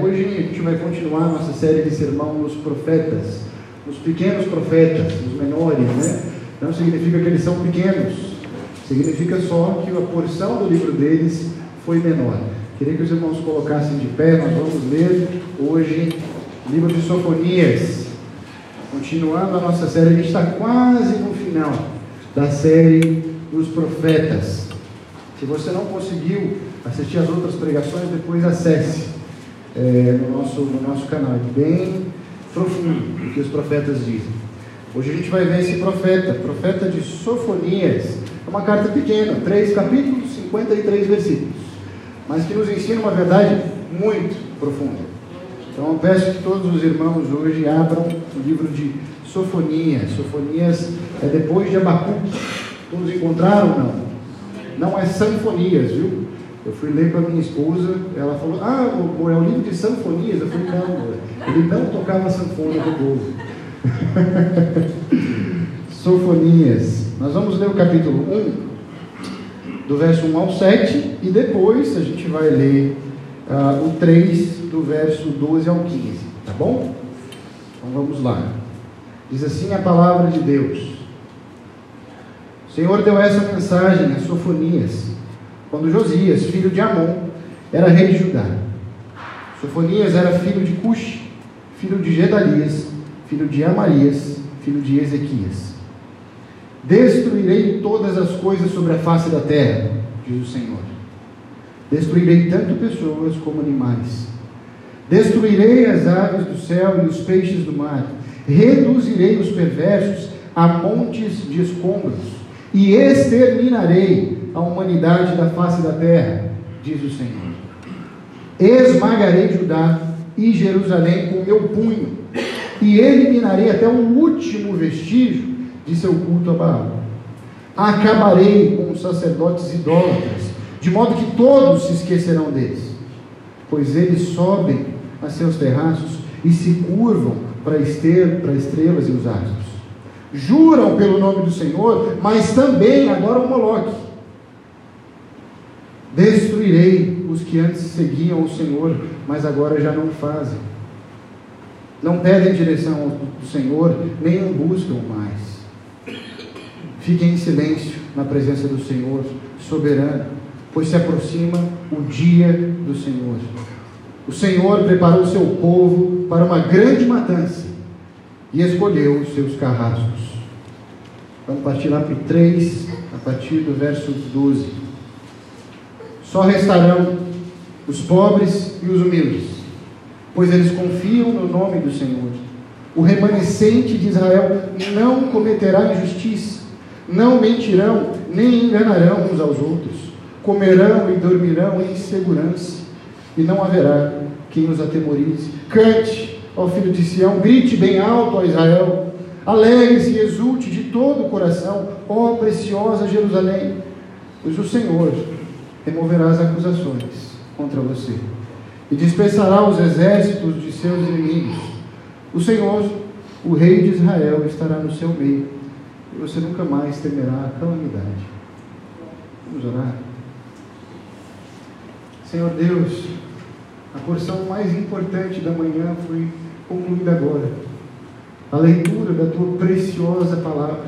Hoje a gente vai continuar nossa série de sermão nos profetas, os pequenos profetas, os menores, né? Não significa que eles são pequenos, significa só que a porção do livro deles foi menor. Queria que os irmãos colocassem de pé, nós vamos ler hoje livro de Sofonias. Continuando a nossa série, a gente está quase no final da série dos profetas. Se você não conseguiu assistir as outras pregações, depois acesse é, no, nosso, no nosso canal. É bem profundo o que os profetas dizem. Hoje a gente vai ver esse profeta, profeta de Sofonias. É uma carta pequena, três capítulos, 53 versículos, mas que nos ensina uma verdade muito profunda. Então eu peço que todos os irmãos hoje abram o livro de Sofonias. Sofonias é depois de Abacuque. Todos encontraram não? Não é Sanfonias, viu? Eu fui ler para minha esposa, ela falou, ah, é o livro de sanfonias. Eu falei, não, ele não tocava sanfona do povo. Sofonias. Nós vamos ler o capítulo 1, do verso 1 ao 7, e depois a gente vai ler uh, o 3, do verso 12 ao 15, tá bom? Então vamos lá. Diz assim a palavra de Deus. O Senhor deu essa mensagem a Sofonias, quando Josias, filho de Amon, era rei de Judá. Sofonias era filho de Cush, filho de Gedalias, filho de Amarias, filho de Ezequias. Destruirei todas as coisas sobre a face da terra, diz o Senhor. Destruirei tanto pessoas como animais. Destruirei as aves do céu e os peixes do mar. Reduzirei os perversos a montes de escombros e exterminarei a humanidade da face da terra, diz o Senhor. Esmagarei Judá e Jerusalém com meu punho e eliminarei até o último vestígio de seu culto a Baal. Acabarei com os sacerdotes idólatras, de modo que todos se esquecerão deles, pois eles sobem a seus terraços e se curvam para, ester, para estrelas e os astros. Juram pelo nome do Senhor, mas também adoram Moloque. Destruirei os que antes seguiam o Senhor, mas agora já não fazem não pedem direção do Senhor, nem o buscam mais. Fiquem em silêncio na presença do Senhor, soberano, pois se aproxima o dia do Senhor. O Senhor preparou seu povo para uma grande matança e escolheu os seus carrascos. Vamos partir lá para o 3, a partir do verso 12. Só restarão os pobres e os humildes pois eles confiam no nome do Senhor. O remanescente de Israel não cometerá injustiça, não mentirão, nem enganarão uns aos outros, comerão e dormirão em segurança, e não haverá quem os atemorize. Cante, ó filho de Sião, grite bem alto, ó Israel, alegre-se e exulte de todo o coração, ó preciosa Jerusalém, pois o Senhor removerá as acusações contra você e dispersará os exércitos de seus inimigos. O Senhor, o Rei de Israel, estará no seu meio, e você nunca mais temerá a calamidade. Vamos orar. Senhor Deus, a porção mais importante da manhã foi concluída agora. A leitura da tua preciosa palavra,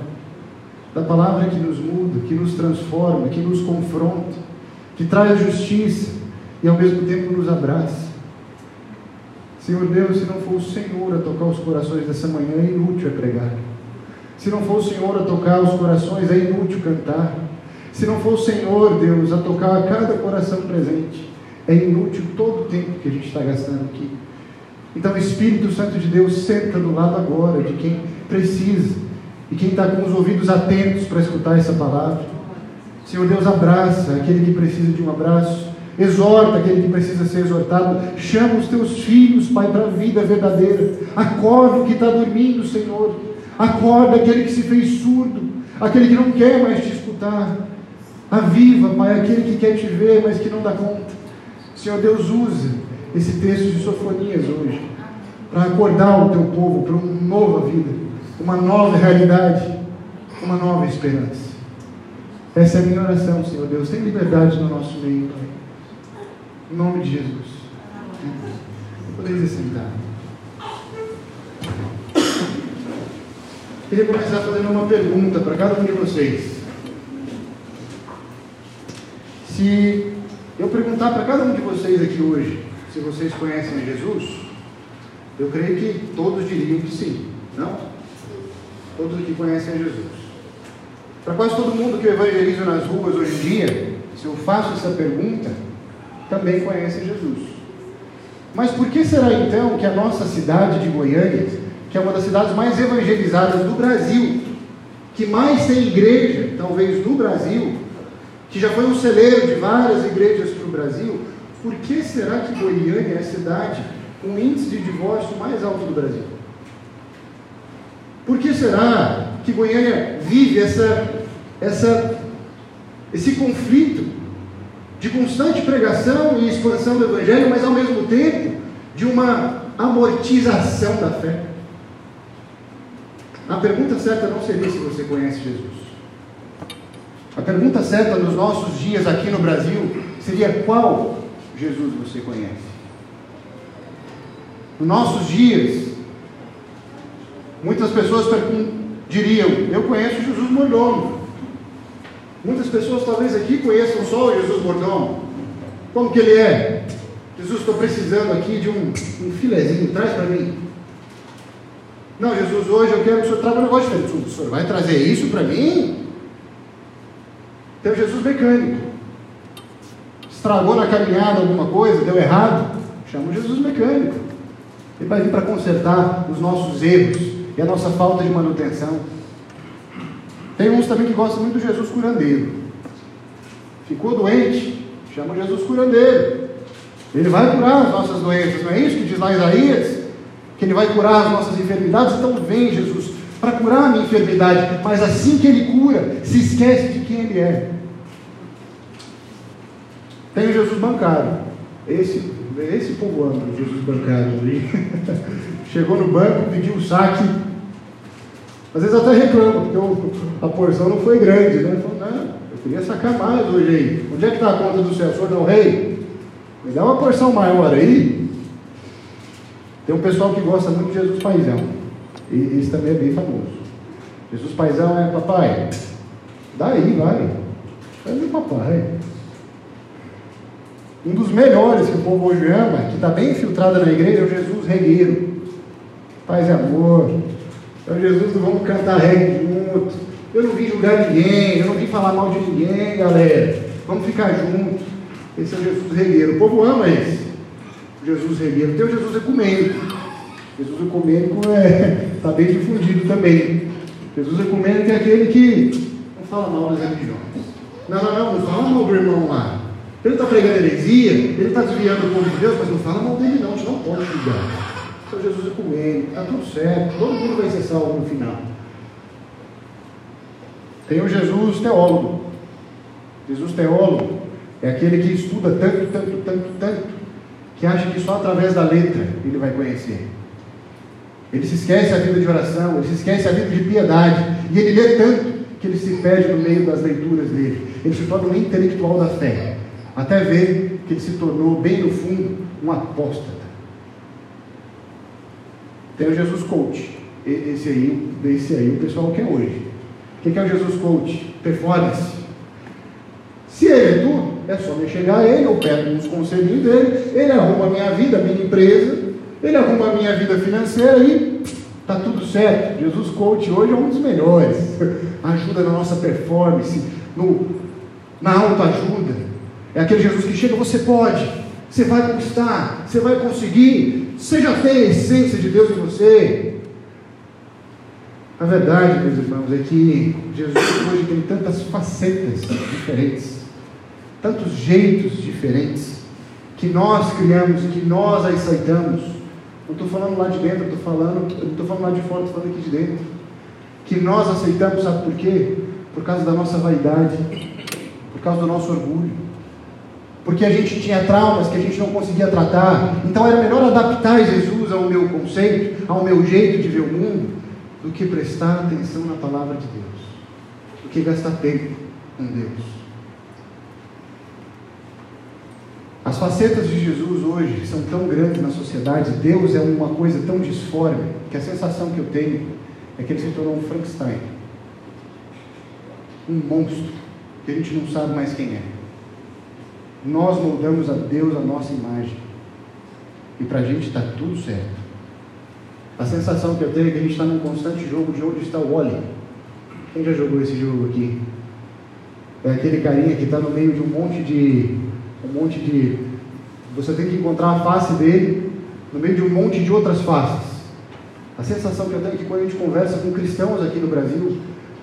da palavra que nos muda, que nos transforma, que nos confronta, que traz justiça, e ao mesmo tempo nos abraça. Senhor Deus, se não for o Senhor a tocar os corações dessa manhã, é inútil é pregar. Se não for o Senhor a tocar os corações, é inútil cantar. Se não for o Senhor, Deus, a tocar cada coração presente, é inútil todo o tempo que a gente está gastando aqui. Então, Espírito Santo de Deus, senta do lado agora de quem precisa e quem está com os ouvidos atentos para escutar essa palavra. Senhor Deus, abraça aquele que precisa de um abraço. Exorta aquele que precisa ser exortado, chama os teus filhos, Pai, para a vida verdadeira, acorda o que está dormindo, Senhor, acorda aquele que se fez surdo, aquele que não quer mais te escutar, aviva, Pai, aquele que quer te ver, mas que não dá conta. Senhor Deus, usa esse texto de Sofonias hoje, para acordar o teu povo para uma nova vida, uma nova realidade, uma nova esperança. Essa é a minha oração, Senhor Deus. Tem liberdade no nosso meio, Pai. Em nome de Jesus. Poderia sentar. Queria começar fazendo uma pergunta para cada um de vocês. Se eu perguntar para cada um de vocês aqui hoje se vocês conhecem Jesus, eu creio que todos diriam que sim, não? Todos aqui conhecem Jesus. Para quase todo mundo que eu evangelizo nas ruas hoje em dia, se eu faço essa pergunta, também conhece Jesus. Mas por que será então que a nossa cidade de Goiânia, que é uma das cidades mais evangelizadas do Brasil, que mais tem igreja, talvez no Brasil, que já foi um celeiro de várias igrejas para o Brasil, por que será que Goiânia é a cidade com o índice de divórcio mais alto do Brasil? Por que será que Goiânia vive essa, essa, esse conflito de constante pregação e expansão do Evangelho, mas ao mesmo tempo de uma amortização da fé? A pergunta certa não seria se você conhece Jesus. A pergunta certa nos nossos dias aqui no Brasil seria qual Jesus você conhece? Nos nossos dias, muitas pessoas diriam: Eu conheço Jesus Mordomo. Muitas pessoas talvez aqui conheçam só o Jesus Mordomo. Como que ele é? Jesus, estou precisando aqui de um, um filezinho, traz para mim. Não, Jesus, hoje eu quero que o senhor traga um negócio diferente. O senhor vai trazer isso para mim? Tem o Jesus mecânico. Estragou na caminhada alguma coisa, deu errado, chama o Jesus mecânico. Ele vai vir para consertar os nossos erros e a nossa falta de manutenção. Tem uns também que gostam muito do Jesus curandeiro. Ficou doente, chama Jesus curandeiro. Ele vai curar as nossas doenças, não é isso que diz lá Isaías? Que ele vai curar as nossas enfermidades. Então vem Jesus para curar a minha enfermidade, mas assim que ele cura, se esquece de quem ele é. Tem o Jesus bancário. Esse, esse povo ama o Jesus bancário ali. Chegou no banco, pediu o saque. Às vezes até reclama, porque a porção não foi grande, né? Falou, não, eu queria sacar mais hoje aí. Onde é que está a conta do senhor não rei? Me dá uma porção maior aí. Tem um pessoal que gosta muito de Jesus Paizão. E esse também é bem famoso. Jesus Paizão é papai. Daí, vai. Vai papai. Um dos melhores que o povo hoje ama, que está bem infiltrado na igreja, é o Jesus regueiro. Paz e amor. É o Jesus vamos cantar reggae junto. Eu não vim julgar ninguém, eu não vim falar mal de ninguém, galera. Vamos ficar juntos. Esse é o Jesus regueiro. O povo ama esse. O Jesus regueiro. Tem o Jesus ecumênico. Jesus ecumênico está é, tá bem difundido também. Jesus ecumênico é aquele que não fala mal das religiões. Não, não, não, não fala mal do irmão lá. Ele está pregando heresia, ele está desviando o povo de Deus, mas não fala mal dele não, a gente não pode julgar. Então Jesus é com ele, está tudo certo, todo mundo vai ser salvo no final. Tem o Jesus teólogo. Jesus teólogo é aquele que estuda tanto, tanto, tanto, tanto, que acha que só através da letra ele vai conhecer. Ele se esquece a vida de oração, ele se esquece a vida de piedade, e ele lê tanto que ele se perde no meio das leituras dele. Ele se torna um intelectual da fé até ver que ele se tornou, bem no fundo, um apóstata. Tem o Jesus Coach. Esse aí, esse aí o pessoal quer hoje. O que é o Jesus Coach? Performance. Se ele é tudo, é só me chegar a ele, eu pego uns conselhos dele, ele arruma a minha vida, a minha empresa, ele arruma a minha vida financeira e está tudo certo. Jesus Coach hoje é um dos melhores. Ajuda na nossa performance, no, na autoajuda. É aquele Jesus que chega, você pode, você vai conquistar, você vai conseguir, você já tem a essência de Deus em você. A verdade, meus irmãos, é que Jesus hoje tem tantas facetas diferentes, tantos jeitos diferentes, que nós criamos, que nós aceitamos. Não estou falando lá de dentro, estou falando, não estou falando lá de fora, estou falando aqui de dentro. Que nós aceitamos, sabe por quê? Por causa da nossa vaidade, por causa do nosso orgulho porque a gente tinha traumas que a gente não conseguia tratar. Então era melhor adaptar Jesus ao meu conceito, ao meu jeito de ver o mundo, do que prestar atenção na palavra de Deus, do que gastar tempo com Deus. As facetas de Jesus hoje são tão grandes na sociedade, Deus é uma coisa tão disforme, que a sensação que eu tenho é que ele se tornou um Frankenstein. Um monstro, que a gente não sabe mais quem é. Nós moldamos a Deus a nossa imagem. E para a gente está tudo certo. A sensação que eu tenho é que a gente está num constante jogo de onde está o Wally. Quem já jogou esse jogo aqui? É aquele carinha que está no meio de um monte de. um monte de. Você tem que encontrar a face dele no meio de um monte de outras faces. A sensação que eu tenho é que quando a gente conversa com cristãos aqui no Brasil,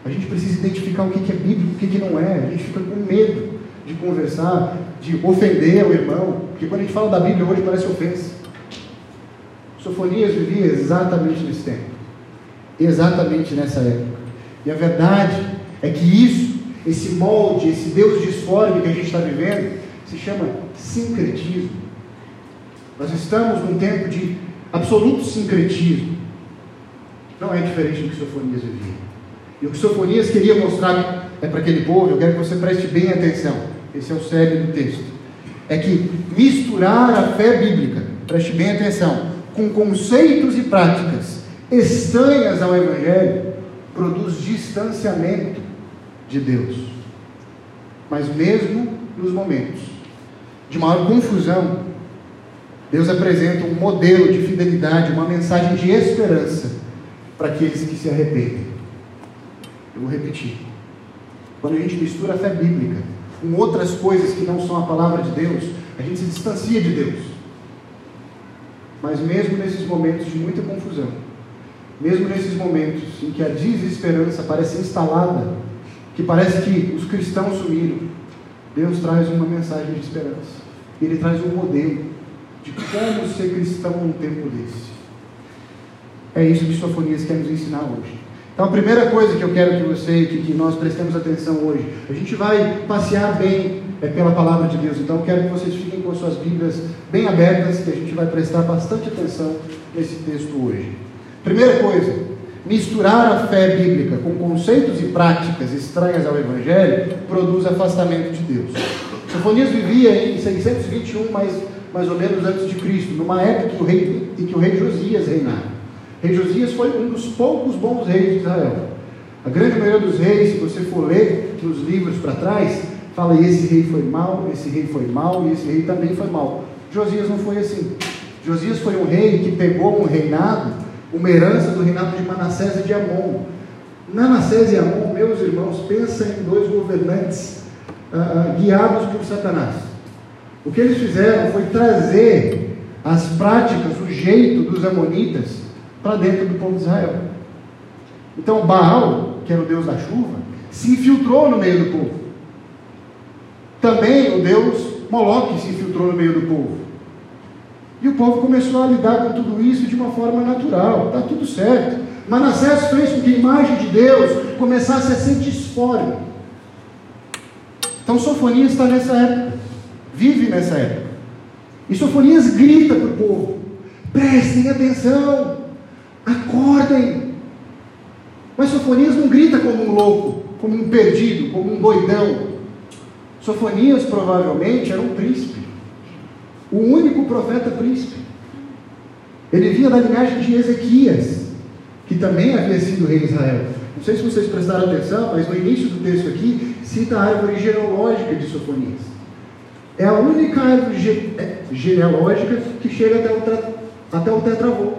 a gente precisa identificar o que é bíblico, o que não é. A gente fica com medo de conversar, de ofender o irmão, porque quando a gente fala da Bíblia hoje parece ofensa. Sofonias vivia exatamente nesse tempo, exatamente nessa época. E a verdade é que isso, esse molde, esse Deus disforme que a gente está vivendo, se chama sincretismo. Nós estamos num tempo de absoluto sincretismo. Não é diferente do que Sofonias vivia. E o que Sofonias queria mostrar é para aquele povo, eu quero que você preste bem atenção. Esse é o cérebro do texto. É que misturar a fé bíblica, preste bem atenção, com conceitos e práticas estranhas ao Evangelho, produz distanciamento de Deus. Mas mesmo nos momentos de maior confusão, Deus apresenta um modelo de fidelidade, uma mensagem de esperança para aqueles que se arrependem. Eu vou repetir. Quando a gente mistura a fé bíblica com outras coisas que não são a palavra de Deus, a gente se distancia de Deus. Mas mesmo nesses momentos de muita confusão, mesmo nesses momentos em que a desesperança parece instalada, que parece que os cristãos sumiram, Deus traz uma mensagem de esperança. Ele traz um modelo de como ser cristão num tempo desse. É isso que Sofonias quer nos ensinar hoje. Então, a primeira coisa que eu quero que você, que, que nós prestemos atenção hoje, a gente vai passear bem é, pela palavra de Deus. Então, eu quero que vocês fiquem com suas Bíblias bem abertas, que a gente vai prestar bastante atenção nesse texto hoje. Primeira coisa, misturar a fé bíblica com conceitos e práticas estranhas ao Evangelho produz afastamento de Deus. Sofonias vivia em 621, mais, mais ou menos antes de Cristo, numa época que o rei, em que o rei Josias reinava. Rei Josias foi um dos poucos bons reis de Israel. A grande maioria dos reis, se você for ler nos livros para trás, fala esse rei foi mal, esse rei foi mal e esse rei também foi mal. Josias não foi assim. Josias foi um rei que pegou um reinado uma herança do reinado de Manassés e de Amon. Manassés e Amon, meus irmãos, pensa em dois governantes ah, guiados por Satanás. O que eles fizeram foi trazer as práticas, o jeito dos amonitas para dentro do povo de Israel. Então Baal, que era o deus da chuva, se infiltrou no meio do povo. Também o deus Moloque se infiltrou no meio do povo. E o povo começou a lidar com tudo isso de uma forma natural. Está tudo certo. Manassés fez com que a imagem de Deus começasse a ser disforme. Então Sofonias está nessa época. Vive nessa época. E Sofonias grita para o povo: prestem atenção, acordem. Mas Sofonias não grita como um louco, como um perdido, como um doidão. Sofonias provavelmente era um príncipe o único profeta príncipe. Ele vinha da linhagem de Ezequias, que também havia sido rei de Israel. Não sei se vocês prestaram atenção, mas no início do texto aqui cita a árvore genealógica de Sofonias. É a única árvore é, genealógica que chega até o, até o tetravô,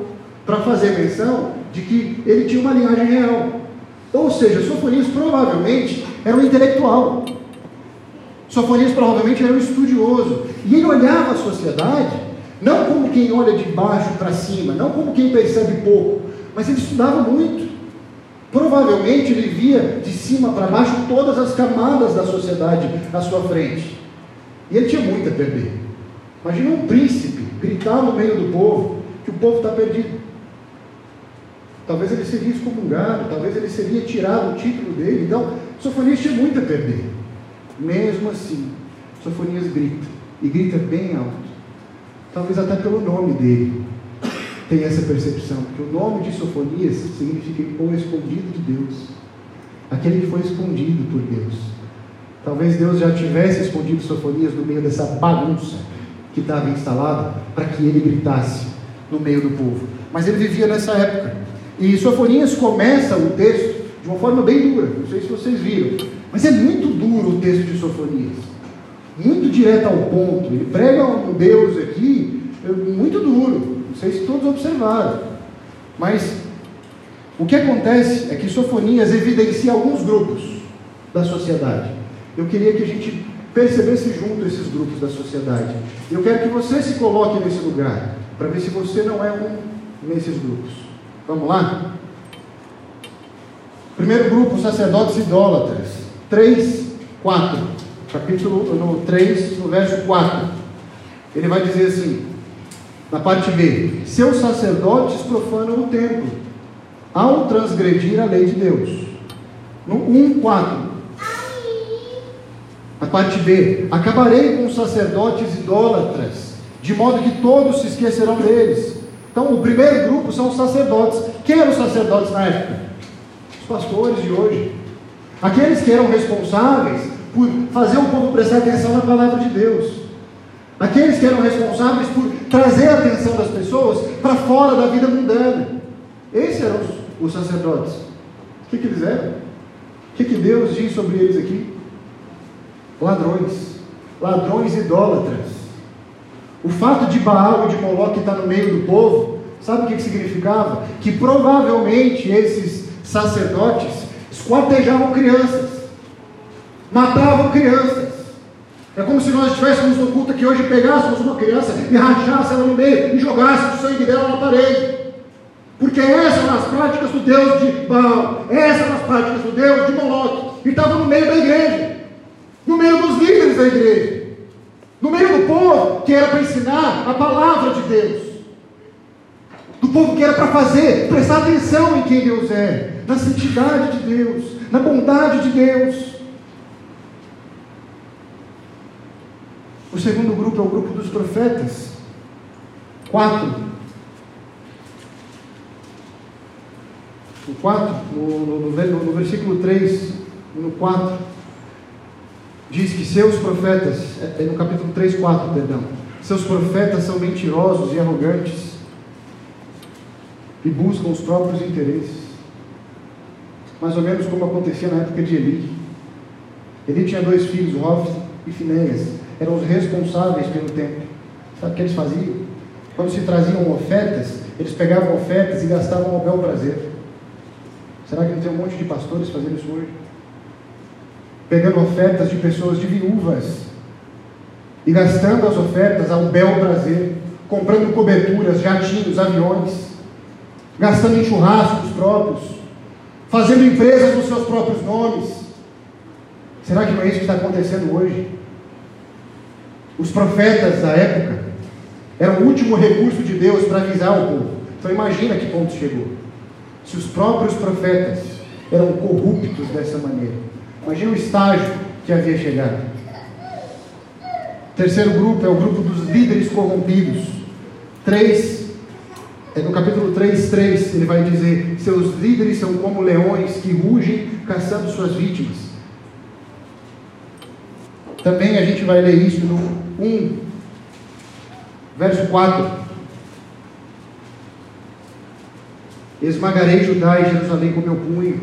para fazer menção de que ele tinha uma linhagem real. Ou seja, Sofonias provavelmente era um intelectual. Sofonias provavelmente era um estudioso. E ele olhava a sociedade, não como quem olha de baixo para cima, não como quem percebe pouco, mas ele estudava muito. Provavelmente ele via de cima para baixo todas as camadas da sociedade à sua frente. E ele tinha muito a perder. Imagina um príncipe gritar no meio do povo que o povo está perdido. Talvez ele seria excomungado, talvez ele seria tirado o título dele. Então, Sofonias tinha muito a perder. Mesmo assim, Sofonias grita, e grita bem alto. Talvez até pelo nome dele tem essa percepção, porque o nome de Sofonias significa o escondido de Deus, aquele que foi escondido por Deus. Talvez Deus já tivesse escondido Sofonias no meio dessa bagunça que estava instalado para que ele gritasse no meio do povo. Mas ele vivia nessa época. E Sofonias começa o texto de uma forma bem dura. Não sei se vocês viram. Mas é muito duro o texto de Sofonias. Muito direto ao ponto. Ele prega um Deus aqui é muito duro. Não sei se todos observaram. Mas o que acontece é que Sofonias evidencia alguns grupos da sociedade. Eu queria que a gente percebesse junto esses grupos da sociedade. Eu quero que você se coloque nesse lugar, para ver se você não é um nesses grupos. Vamos lá? Primeiro grupo, sacerdotes idólatras. 3, 4. Capítulo no 3, no verso 4. Ele vai dizer assim, na parte B: Seus sacerdotes profanam o templo, ao transgredir a lei de Deus. No 1, 4. A parte B: Acabarei com os sacerdotes idólatras, de modo que todos se esquecerão deles. Então, o primeiro grupo são os sacerdotes. Quem eram os sacerdotes na época? Os pastores de hoje. Aqueles que eram responsáveis por fazer o povo prestar atenção na palavra de Deus. Aqueles que eram responsáveis por trazer a atenção das pessoas para fora da vida mundana. Esses eram os, os sacerdotes. O que, que eles eram? O que, que Deus diz sobre eles aqui? Ladrões, ladrões idólatras. O fato de Baal e de Moloque estar no meio do povo, sabe o que, significava? Que provavelmente esses sacerdotes esquartejavam crianças, matavam crianças. É como se nós estivéssemos no culto que hoje pegássemos uma criança e rachasse ela no meio e jogássemos o sangue dela na parede. Porque essas são as práticas do Deus de Baal, essas são as práticas do Deus de Moloque, e estava no meio da igreja no meio dos líderes da igreja, no meio do povo que era para ensinar a palavra de Deus, do povo que era para fazer, prestar atenção em quem Deus é, na santidade de Deus, na bondade de Deus. O segundo grupo é o grupo dos profetas. Quatro. O 4, no, no, no, no versículo 3, no 4 diz que seus profetas, é, é no capítulo 3, 4, perdão, seus profetas são mentirosos e arrogantes e buscam os próprios interesses. Mais ou menos como acontecia na época de Eli. Eli tinha dois filhos, Hofni e Finéias, eram os responsáveis pelo templo. Sabe o que eles faziam? Quando se traziam ofertas, eles pegavam ofertas e gastavam ao bel prazer. Será que não tem um monte de pastores fazendo isso hoje? Pegando ofertas de pessoas de viúvas e gastando as ofertas ao bel prazer, comprando coberturas, jatinhos, aviões, gastando em churrascos próprios, fazendo empresas nos seus próprios nomes. Será que não é isso que está acontecendo hoje? Os profetas da época eram o último recurso de Deus para avisar o povo. Então imagina que ponto chegou. Se os próprios profetas eram corruptos dessa maneira. Imagina o estágio que havia chegado. Terceiro grupo é o grupo dos líderes corrompidos. Três, é no capítulo 3, 3, ele vai dizer: Seus líderes são como leões que rugem caçando suas vítimas. Também a gente vai ler isso no 1, verso 4. Esmagarei Judá e Jerusalém com meu punho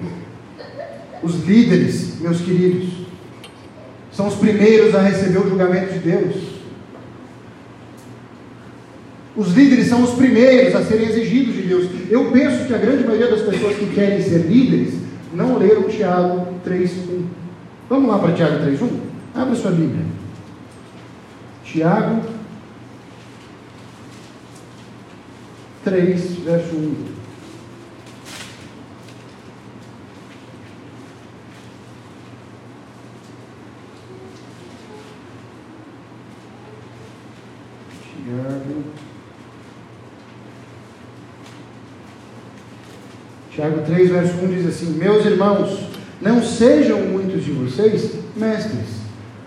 os líderes, meus queridos, são os primeiros a receber o julgamento de Deus. Os líderes são os primeiros a serem exigidos de Deus. Eu penso que a grande maioria das pessoas que querem ser líderes não leram Tiago 3.1. Vamos lá para Tiago 3.1? Abra sua Bíblia. Tiago 3, verso 1. Tiago 3, verso 1 diz assim: Meus irmãos, não sejam muitos de vocês mestres,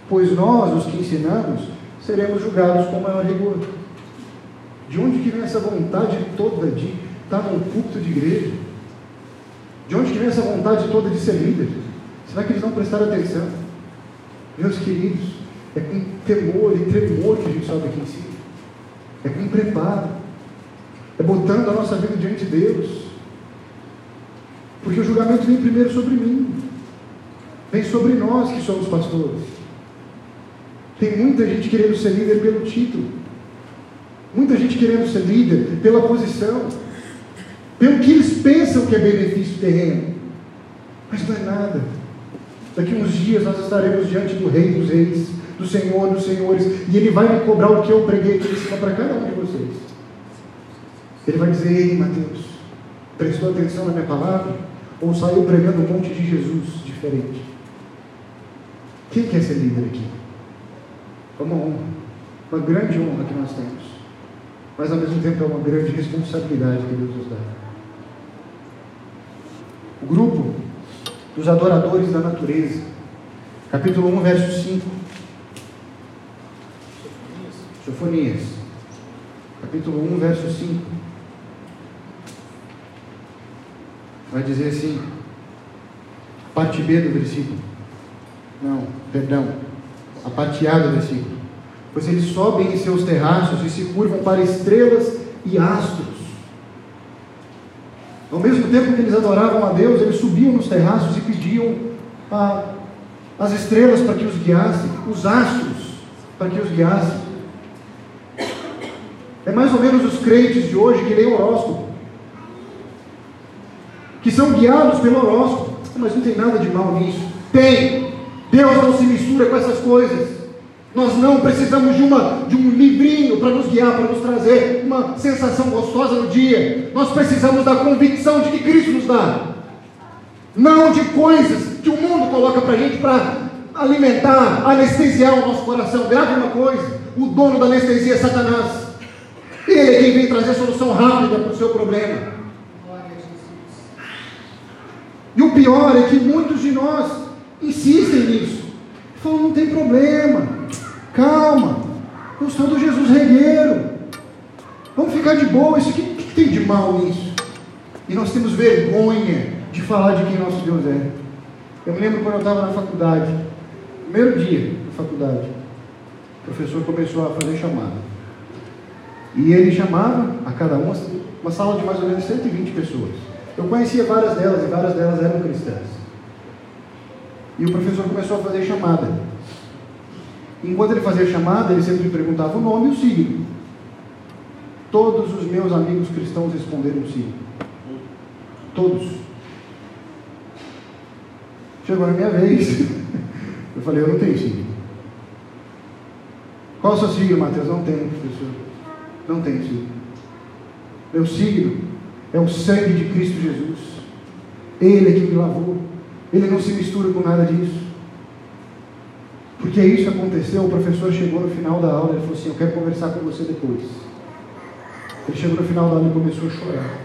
pois nós, os que ensinamos, seremos julgados com maior rigor. De onde que vem essa vontade toda de estar num culto de igreja? De onde que vem essa vontade toda de ser líder? Será que eles não prestaram atenção? Meus queridos, é com temor e tremor que a gente sobe aqui em cima. É com preparo, é botando a nossa vida diante de Deus. Porque o julgamento vem primeiro sobre mim, vem sobre nós que somos pastores. Tem muita gente querendo ser líder pelo título, muita gente querendo ser líder pela posição, pelo que eles pensam que é benefício terreno, mas não é nada. Daqui uns dias nós estaremos diante do Rei dos Reis, do Senhor dos Senhores, e Ele vai me cobrar o que eu preguei aqui em cima para cada um de vocês. Ele vai dizer: Ei, Mateus, prestou atenção na minha palavra? Ou saiu pregando um monte de Jesus diferente? Quem quer ser líder aqui? É uma honra, uma grande honra que nós temos, mas ao mesmo tempo é uma grande responsabilidade que Deus nos dá. O grupo dos adoradores da natureza, capítulo 1, verso 5. Sofonias, capítulo 1, verso 5. Vai dizer assim, parte B do versículo. Não, perdão, a parte A do versículo. Pois eles sobem em seus terraços e se curvam para estrelas e astros. Ao mesmo tempo que eles adoravam a Deus, eles subiam nos terraços e pediam a, as estrelas para que os guiassem, os astros para que os guiassem. É mais ou menos os crentes de hoje que leem horóscopo, que são guiados pelo horóscopo. Mas não tem nada de mal nisso. Tem. Deus não se mistura com essas coisas. Nós não precisamos de, uma, de um livrinho para nos guiar, para nos trazer uma sensação gostosa no dia. Nós precisamos da convicção de que Cristo nos dá. Não de coisas que o mundo coloca para a gente para alimentar, anestesiar o nosso coração. Grave uma coisa: o dono da anestesia é Satanás. Ele é quem vem trazer solução rápida para o seu problema. E o pior é que muitos de nós insistem nisso. Falam, não tem problema, calma, eu sou do Jesus regueiro. Vamos ficar de boa, isso o que tem de mal nisso? E nós temos vergonha de falar de quem nosso Deus é. Eu me lembro quando eu estava na faculdade, primeiro dia da faculdade, o professor começou a fazer chamada. E ele chamava a cada uma, uma sala de mais ou menos 120 pessoas. Eu conhecia várias delas e várias delas eram cristãs. E o professor começou a fazer chamada. Enquanto ele fazia chamada, ele sempre perguntava o nome e o signo. Todos os meus amigos cristãos responderam sim. Todos. Chegou a minha vez. Eu falei, eu não tenho signo. Qual o seu signo, Mateus? Não tenho, professor. Não tenho signo. Meu signo é o sangue de Cristo Jesus. Ele é que me lavou. Ele não se mistura com nada disso. Porque isso aconteceu, o professor chegou no final da aula e falou assim, eu quero conversar com você depois. Ele chegou no final da aula e começou a chorar.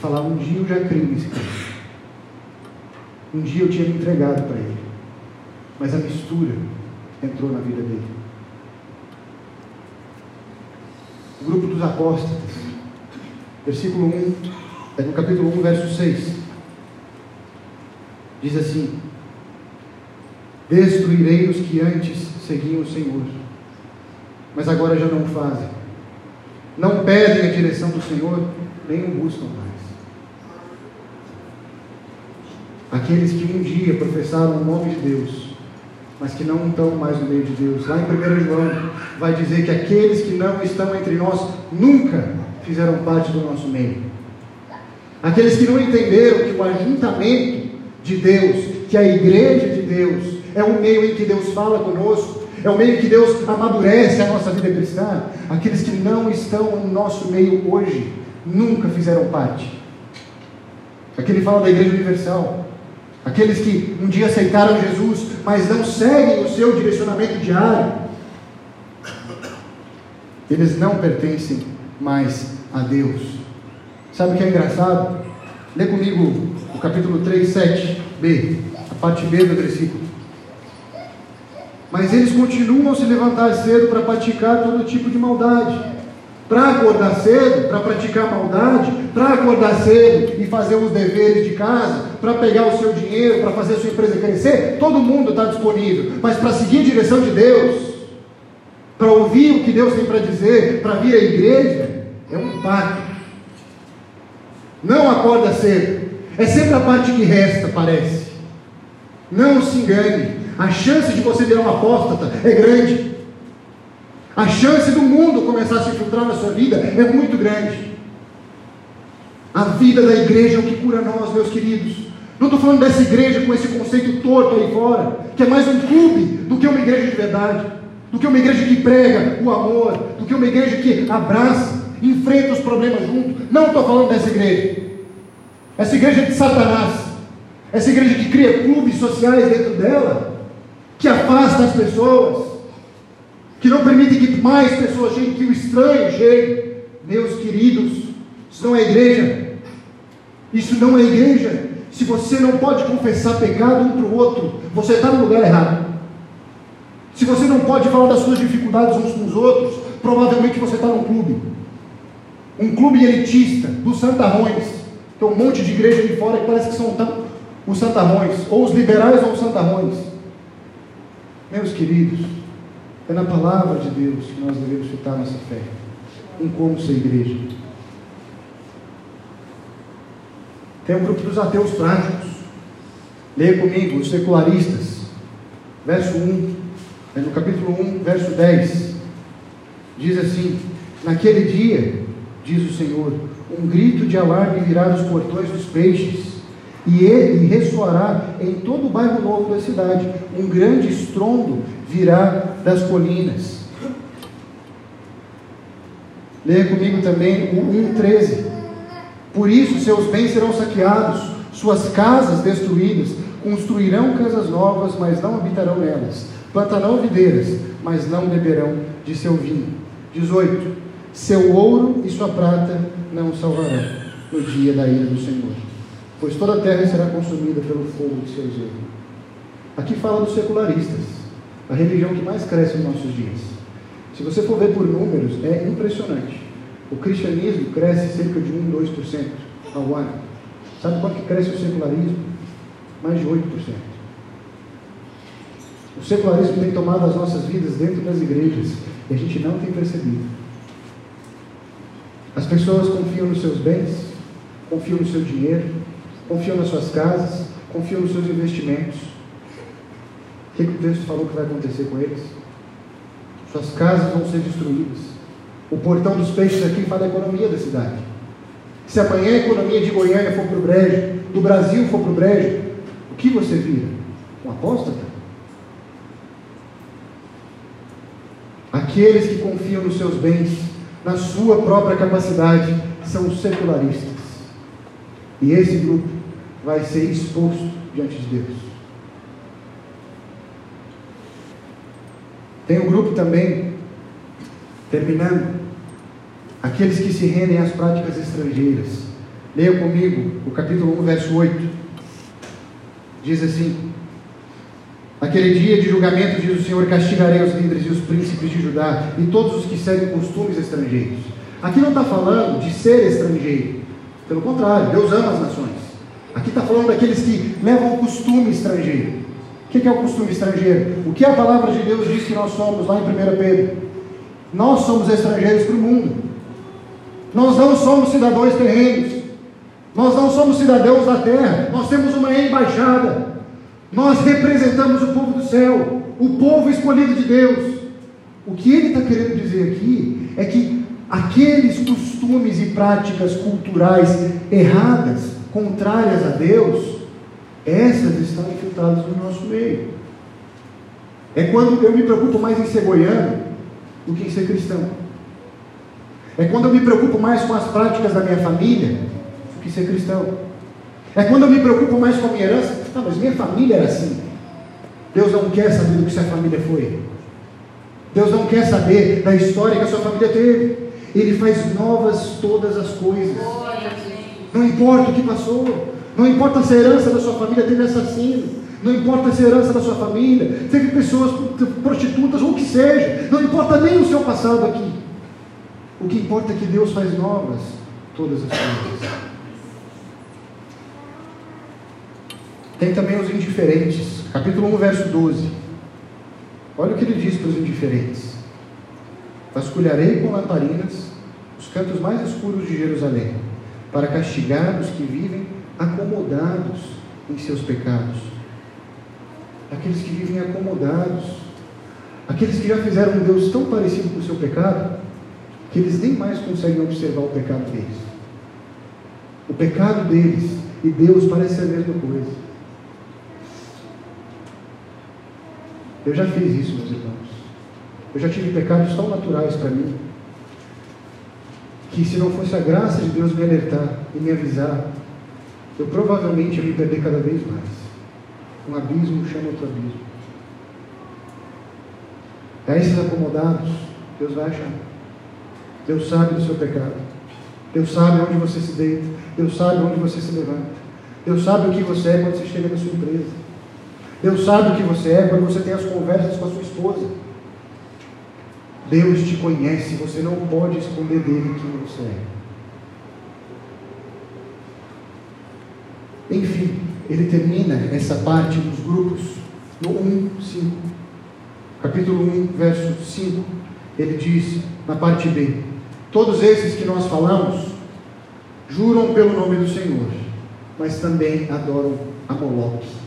Falar, um dia eu já criei nesse Cristo. Um dia eu tinha me entregado para ele. Mas a mistura entrou na vida dele. O grupo dos apóstolos, versículo 1, é no capítulo 1, verso 6. Diz assim: Destruirei os que antes seguiam o Senhor, mas agora já não fazem. Não pedem a direção do Senhor, nem o buscam mais. Aqueles que um dia professaram o nome de Deus, mas que não estão mais no meio de Deus. Lá em 1 João vai dizer que aqueles que não estão entre nós nunca fizeram parte do nosso meio. Aqueles que não entenderam que o ajuntamento de Deus, que a igreja de Deus, é o meio em que Deus fala conosco, é o meio em que Deus amadurece a nossa vida cristã. Aqueles que não estão no nosso meio hoje, nunca fizeram parte. Aqui ele fala da igreja universal. Aqueles que um dia aceitaram Jesus, mas não seguem o seu direcionamento diário, eles não pertencem mais a Deus. Sabe o que é engraçado? Lê comigo o capítulo 3, 7b, a parte B do versículo. Mas eles continuam a se levantar cedo para praticar todo tipo de maldade para acordar cedo, para praticar maldade, para acordar cedo e fazer os deveres de casa, para pegar o seu dinheiro, para fazer a sua empresa crescer, todo mundo está disponível. Mas para seguir a direção de Deus, para ouvir o que Deus tem para dizer, para vir à igreja, é um parto. Não acorda cedo. É sempre a parte que resta, parece. Não se engane. A chance de você virar um apóstata é grande. A chance do mundo começar a se infiltrar na sua vida é muito grande. A vida da igreja é o que cura nós, meus queridos. Não estou falando dessa igreja com esse conceito torto aí fora, que é mais um clube do que uma igreja de verdade, do que uma igreja que prega o amor, do que uma igreja que abraça, enfrenta os problemas junto. Não estou falando dessa igreja. Essa igreja é de Satanás. Essa igreja que cria clubes sociais dentro dela, que afasta as pessoas, que não permite que mais pessoas cheguem, que o estranho chegue. Meus queridos, isso não é igreja. Isso não é igreja. Se você não pode confessar pecado um para o outro, você está no lugar errado. Se você não pode falar das suas dificuldades uns com os outros, provavelmente você está num clube. Um clube elitista, dos santarrões. Tem um monte de igreja de fora que parece que são os santarrões, ou os liberais ou os santarrões. Meus queridos, é na palavra de Deus que nós devemos fitar nossa fé, em como ser igreja. Tem um grupo dos ateus práticos. Leia comigo, os secularistas. Verso 1, é no capítulo 1, verso 10. Diz assim: Naquele dia, diz o Senhor, um grito de alarme virá dos portões dos peixes, e ele ressoará em todo o bairro novo da cidade. Um grande estrondo virá das colinas. Leia comigo também o 1,13. Por isso seus bens serão saqueados, suas casas destruídas, construirão casas novas, mas não habitarão nelas. Plantarão videiras, mas não beberão de seu vinho. 18. Seu ouro e sua prata não salvarão no dia da ira do Senhor, pois toda a terra será consumida pelo fogo de seus erros. Aqui fala dos secularistas, a religião que mais cresce nos nossos dias. Se você for ver por números, é impressionante. O cristianismo cresce cerca de 1, 2% ao ano. Sabe quanto que cresce o secularismo? Mais de 8%. O secularismo tem tomado as nossas vidas dentro das igrejas e a gente não tem percebido. As pessoas confiam nos seus bens, confiam no seu dinheiro, confiam nas suas casas, confiam nos seus investimentos. O que, que o texto falou que vai acontecer com eles? Suas casas vão ser destruídas o portão dos peixes aqui fala da economia da cidade. Se amanhã a economia de Goiânia for para o brejo, do Brasil for para o brejo, o que você vira? Um apóstata? Aqueles que confiam nos seus bens, na sua própria capacidade, são os secularistas. E esse grupo vai ser exposto diante de Deus. Tem um grupo também, terminando, aqueles que se rendem às práticas estrangeiras. Leia comigo o capítulo 1, verso 8. Diz assim: Aquele dia de julgamento, diz o Senhor, castigarei os líderes e os príncipes de Judá e todos os que seguem costumes estrangeiros. Aqui não está falando de ser estrangeiro, pelo contrário, Deus ama as nações. Aqui está falando daqueles que levam o costume estrangeiro. O que é o costume estrangeiro? O que a palavra de Deus diz que nós somos lá em 1 Pedro? Nós somos estrangeiros para o mundo. Nós não somos cidadãos terrenos. Nós não somos cidadãos da terra. Nós temos uma embaixada. Nós representamos o povo do céu, o povo escolhido de Deus. O que ele está querendo dizer aqui é que aqueles costumes e práticas culturais erradas, contrárias a Deus, essas estão infiltradas no nosso meio. É quando eu me preocupo mais em ser goiano do que em ser cristão. É quando eu me preocupo mais com as práticas da minha família do que ser cristão. É quando eu me preocupo mais com a minha herança. Não, mas minha família era assim. Deus não quer saber do que sua família foi. Deus não quer saber da história que a sua família teve. Ele faz novas todas as coisas. Não importa o que passou. Não importa se a herança da sua família teve assassino. Não importa se a herança da sua família teve pessoas prostitutas ou o que seja. Não importa nem o seu passado aqui. O que importa é que Deus faz novas todas as coisas. Tem também os indiferentes. Capítulo 1, verso 12. Olha o que ele diz para os indiferentes. Vasculharei com lamparinas os cantos mais escuros de Jerusalém, para castigar os que vivem acomodados em seus pecados. Aqueles que vivem acomodados, aqueles que já fizeram um Deus tão parecido com o seu pecado, que eles nem mais conseguem observar o pecado deles. O pecado deles e Deus parece a mesma coisa. Eu já fiz isso, meus irmãos. Eu já tive pecados tão naturais para mim que se não fosse a graça de Deus me alertar e me avisar, eu provavelmente me perder cada vez mais. Um abismo chama outro abismo. A esses acomodados, Deus vai achar. Deus sabe do seu pecado. Deus sabe onde você se deita. Deus sabe onde você se levanta. Deus sabe o que você é quando você chega na sua empresa. Deus sabe o que você é quando você tem as conversas com a sua esposa. Deus te conhece, você não pode esconder dele quem você é. Enfim, ele termina essa parte dos grupos no 1, 5. Capítulo 1, verso 5. Ele diz, na parte B: Todos esses que nós falamos juram pelo nome do Senhor, mas também adoram a Moloque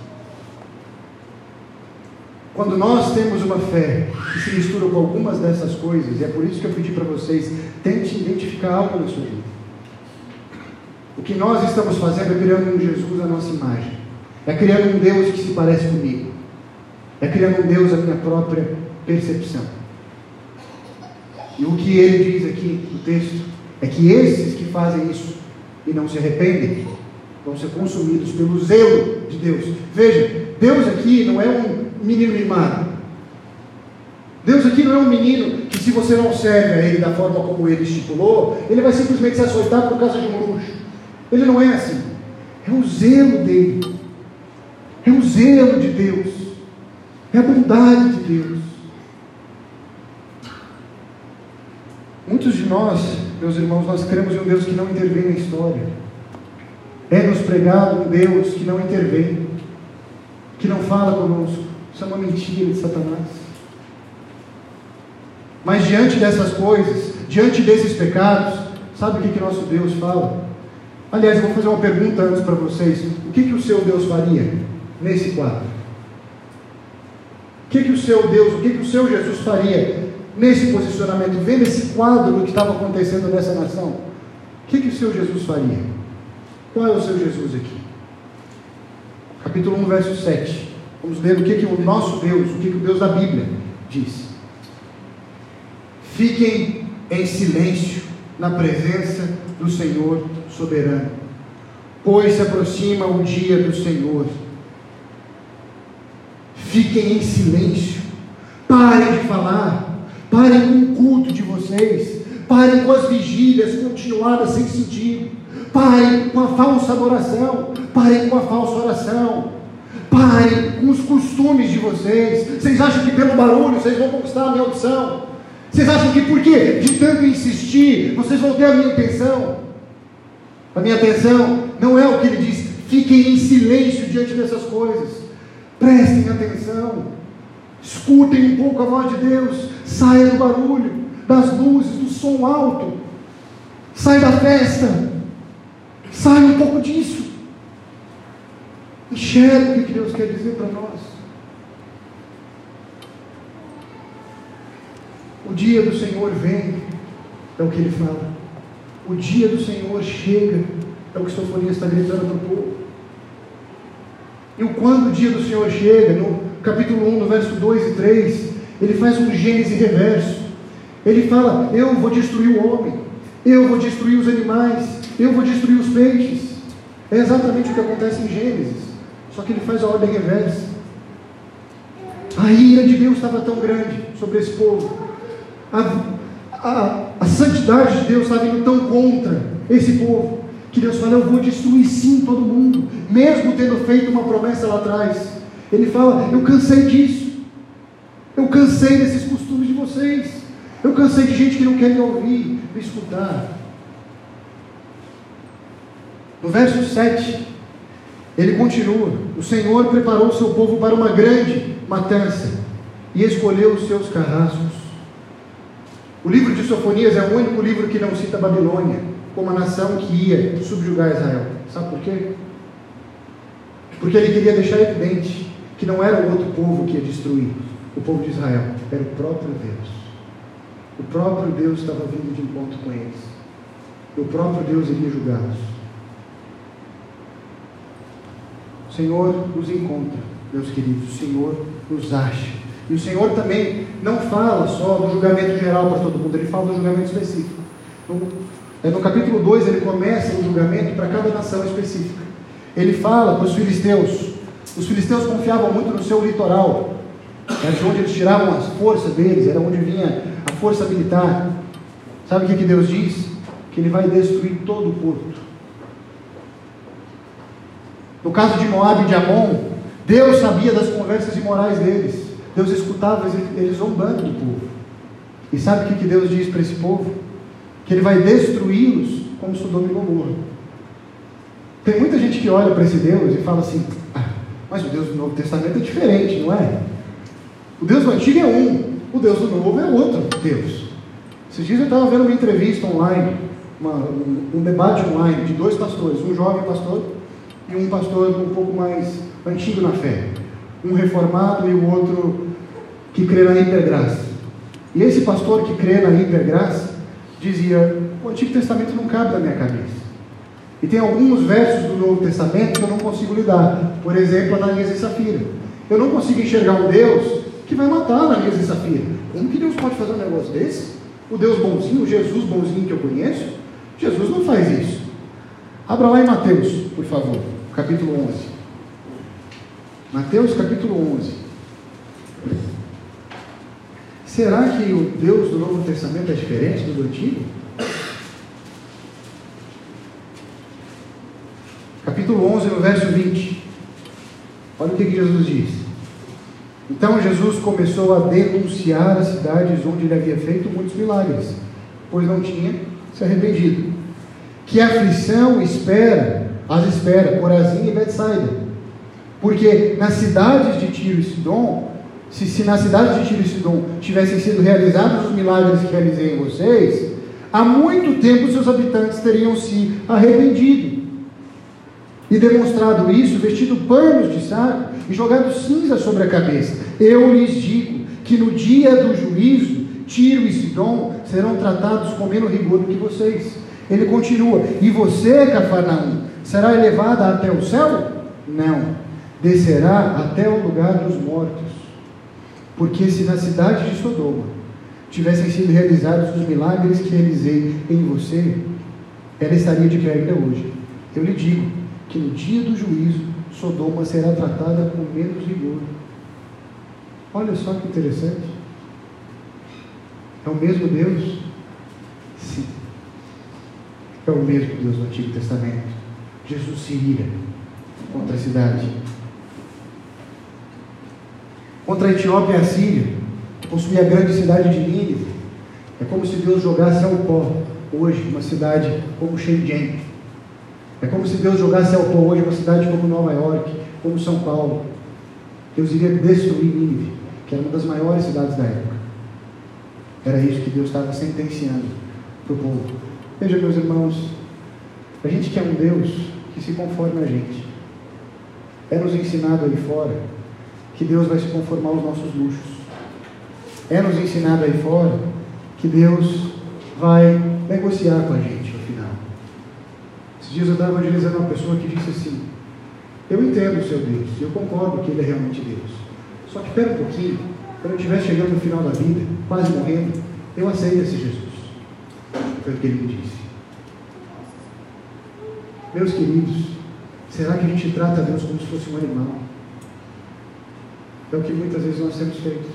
quando nós temos uma fé que se mistura com algumas dessas coisas, e é por isso que eu pedi para vocês, tente identificar algo na sua vida. O que nós estamos fazendo é criando um Jesus à nossa imagem. É criando um Deus que se parece comigo. É criando um Deus à minha própria percepção. E o que ele diz aqui no texto é que esses que fazem isso e não se arrependem vão ser consumidos pelo zelo de Deus. Veja, Deus aqui não é um menino mimado. Deus aqui não é um menino que, se você não serve a Ele da forma como Ele estipulou, Ele vai simplesmente se açoitar por causa de um luxo. Ele não é assim. É o zelo dele. É o zelo de Deus. É a bondade de Deus. Muitos de nós, meus irmãos, nós cremos em um Deus que não intervém na história. É nos pregado um Deus que não intervém, que não fala conosco. Isso é uma mentira de Satanás. Mas diante dessas coisas, diante desses pecados, sabe o que, que nosso Deus fala? Aliás, eu vou fazer uma pergunta antes para vocês. O que, que o seu Deus faria nesse quadro? O que, que o seu Deus, o que, que o seu Jesus faria nesse posicionamento, vendo esse quadro do que estava acontecendo nessa nação? O que, que o seu Jesus faria? Qual é o seu Jesus aqui? Capítulo 1, verso 7. Vamos ver o que, que o nosso Deus, o que, que o Deus da Bíblia diz. Fiquem em silêncio na presença do Senhor soberano, pois se aproxima o dia do Senhor. Fiquem em silêncio, parem de falar, parem com o culto de vocês, parem com as vigílias continuadas sem sentido, parem com a falsa adoração, parem com a falsa oração Parem com os costumes de vocês. Vocês acham que pelo barulho vocês vão conquistar a minha audição? Vocês acham que porque de tanto insistir vocês vão ter a minha atenção? A minha atenção não é o que ele diz. Fiquem em silêncio diante dessas coisas. Prestem atenção. Escutem um pouco a voz de Deus. Saia do barulho, das luzes, do som alto. Sai da festa. Sai um pouco disso. Enxerga o que Deus quer dizer para nós. O dia do Senhor vem, é o que ele fala. O dia do Senhor chega, é o que Sofonias está gritando para o povo. E o quando o dia do Senhor chega, no capítulo 1, no verso 2 e 3, ele faz um gênese reverso. Ele fala: Eu vou destruir o homem, eu vou destruir os animais, eu vou destruir os peixes. É exatamente o que acontece em Gênesis. Só que ele faz a ordem reversa. A ira de Deus estava tão grande sobre esse povo. A, a, a santidade de Deus estava indo tão contra esse povo. Que Deus fala: Eu vou destruir sim todo mundo. Mesmo tendo feito uma promessa lá atrás. Ele fala: Eu cansei disso. Eu cansei desses costumes de vocês. Eu cansei de gente que não quer me ouvir, me escutar. No verso 7, ele continua: O Senhor preparou o seu povo para uma grande matança e escolheu os seus carrascos. O livro de Sofonias é o único livro que não cita Babilônia como a nação que ia subjugar Israel. Sabe por quê? Porque ele queria deixar evidente que não era o outro povo que ia destruir o povo de Israel, era o próprio Deus. O próprio Deus estava vindo de encontro com eles. E o próprio Deus iria julgá-los. O Senhor nos encontra, meus queridos. O Senhor nos acha. E o Senhor também não fala só do julgamento geral para todo mundo, ele fala do julgamento específico. No, é, no capítulo 2 ele começa o julgamento para cada nação específica. Ele fala para os filisteus. Os filisteus confiavam muito no seu litoral, era de onde eles tiravam as forças deles, era onde vinha a força militar. Sabe o que, que Deus diz? Que ele vai destruir todo o porto. No caso de Moab e de Amon, Deus sabia das conversas imorais deles. Deus escutava eles zombando do povo. E sabe o que, Deus diz para esse povo? Que ele vai destruí-los como Sodoma e Gomorra. Tem muita gente que olha para esse Deus e fala assim: ah, mas o Deus do Novo Testamento é diferente, não é? O Deus do Antigo é um, o Deus do Novo é outro Deus. Esses dias eu estava vendo uma entrevista online, uma, um, um debate online de dois pastores, um jovem pastor e um pastor um pouco mais antigo na fé um reformado e o outro que crê na hipergraça. E esse pastor que crê na hipergraça dizia: o Antigo Testamento não cabe na minha cabeça. E tem alguns versos do Novo Testamento que eu não consigo lidar. Por exemplo, Ananias e Safira. Eu não consigo enxergar um Deus que vai matar Ananias e Safira. Como que Deus pode fazer um negócio desse? O Deus bonzinho, o Jesus bonzinho que eu conheço? Jesus não faz isso. Abra lá em Mateus, por favor, capítulo 11. Mateus capítulo 11. Será que o Deus do Novo Testamento é diferente do Antigo? Capítulo 11, no verso 20. Olha o que, que Jesus diz. Então Jesus começou a denunciar as cidades onde ele havia feito muitos milagres, pois não tinha se arrependido. Que aflição espera, as espera, Corazim e Betsaida porque nas cidades de Tiro e Sidom, se, se nas cidades de Tiro e Sidom tivessem sido realizados os milagres que realizei em vocês, há muito tempo seus habitantes teriam se arrependido e demonstrado isso, vestido panos de saco e jogado cinza sobre a cabeça. Eu lhes digo que no dia do juízo, Tiro e Sidom serão tratados com menos rigor do que vocês. Ele continua: E você, Cafarnaum, será elevada até o céu? Não descerá até o lugar dos mortos. Porque se na cidade de Sodoma tivessem sido realizados os milagres que realizei em você, ela estaria de pé ainda hoje. Eu lhe digo que no dia do juízo, Sodoma será tratada com menos rigor. Olha só que interessante. É o mesmo Deus? Sim. É o mesmo Deus do Antigo Testamento. Jesus se ira contra a cidade contra a Etiópia e a Síria, possuía a grande cidade de Nínive. É como se Deus jogasse ao pó hoje uma cidade como Shenzhen. É como se Deus jogasse ao pó hoje uma cidade como Nova York, como São Paulo. Deus iria destruir Nínive, que era uma das maiores cidades da época. Era isso que Deus estava sentenciando para o povo. Veja, meus irmãos, a gente quer um Deus que se conforme a gente. É nos ensinado aí fora que Deus vai se conformar aos nossos luxos. É nos ensinado aí fora que Deus vai negociar com a gente no final. Esses dias eu estava evangelizando uma pessoa que disse assim: Eu entendo o seu Deus, eu concordo que Ele é realmente Deus. Só que espera um pouquinho, quando eu estiver chegando no final da vida, quase morrendo, eu aceito esse Jesus. Foi o que ele me disse. Meus queridos, será que a gente trata Deus como se fosse um animal? É o que muitas vezes nós temos feito.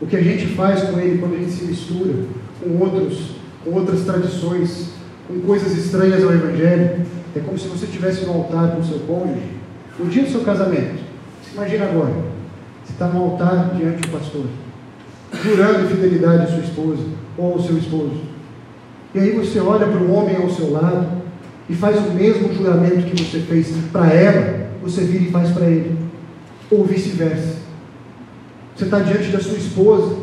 O que a gente faz com ele quando a gente se mistura com outros, com outras tradições, com coisas estranhas ao Evangelho, é como se você estivesse no altar com o seu cônjuge, no dia do seu casamento. Se imagina agora, você está no altar diante do pastor, jurando fidelidade à sua esposa ou ao seu esposo. E aí você olha para o homem ao seu lado e faz o mesmo juramento que você fez para ela, você vira e faz para ele. Ou vice-versa. Você está diante da sua esposa